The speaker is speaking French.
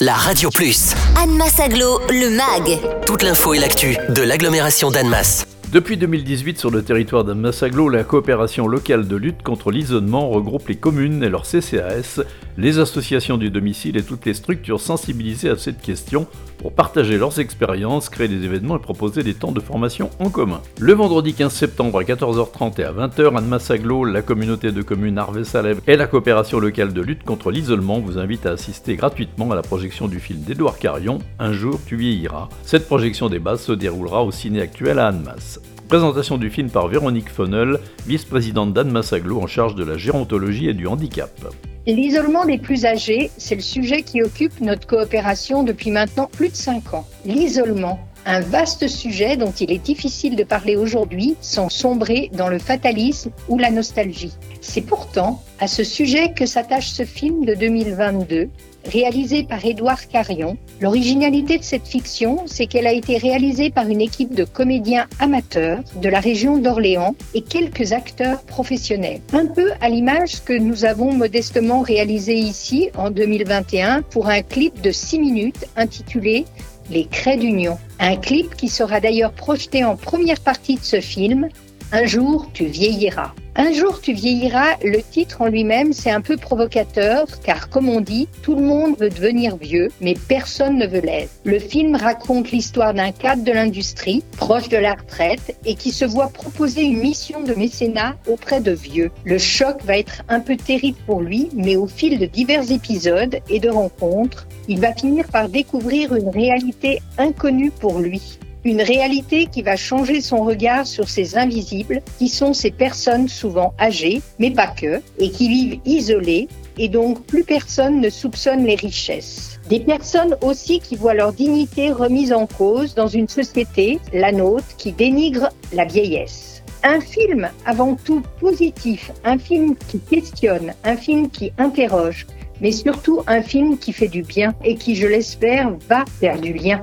la Radio Plus. Annemasse Aglo, le MAG. Toute l'info et l'actu de l'agglomération d'Annemasse. Depuis 2018, sur le territoire d'Annemasse-Aglo, la coopération locale de lutte contre l'isolement regroupe les communes et leurs CCAS, les associations du domicile et toutes les structures sensibilisées à cette question pour partager leurs expériences, créer des événements et proposer des temps de formation en commun. Le vendredi 15 septembre à 14h30 et à 20h, Annemasse-Aglo, la communauté de communes Arvé-Salève et la coopération locale de lutte contre l'isolement vous invitent à assister gratuitement à la projection du film d'Édouard Carion, Un jour tu vieilliras. Cette projection des bases se déroulera au ciné actuel à Annemasse. Présentation du film par Véronique Fonnel, vice-présidente d'Anne Massaglo en charge de la gérontologie et du handicap. L'isolement des plus âgés, c'est le sujet qui occupe notre coopération depuis maintenant plus de 5 ans. L'isolement, un vaste sujet dont il est difficile de parler aujourd'hui sans sombrer dans le fatalisme ou la nostalgie. C'est pourtant à ce sujet que s'attache ce film de 2022, réalisé par Édouard Carion. L'originalité de cette fiction, c'est qu'elle a été réalisée par une équipe de comédiens amateurs de la région d'Orléans et quelques acteurs professionnels. Un peu à l'image que nous avons modestement réalisé ici en 2021 pour un clip de 6 minutes intitulé les Craies d'Union. Un clip qui sera d'ailleurs projeté en première partie de ce film, Un jour tu vieilliras. Un jour tu vieilliras, le titre en lui-même, c'est un peu provocateur, car comme on dit, tout le monde veut devenir vieux, mais personne ne veut l'être. Le film raconte l'histoire d'un cadre de l'industrie, proche de la retraite, et qui se voit proposer une mission de mécénat auprès de vieux. Le choc va être un peu terrible pour lui, mais au fil de divers épisodes et de rencontres, il va finir par découvrir une réalité inconnue pour lui. Une réalité qui va changer son regard sur ces invisibles, qui sont ces personnes souvent âgées, mais pas que, et qui vivent isolées, et donc plus personne ne soupçonne les richesses. Des personnes aussi qui voient leur dignité remise en cause dans une société, la nôtre, qui dénigre la vieillesse. Un film avant tout positif, un film qui questionne, un film qui interroge, mais surtout un film qui fait du bien et qui, je l'espère, va faire du lien.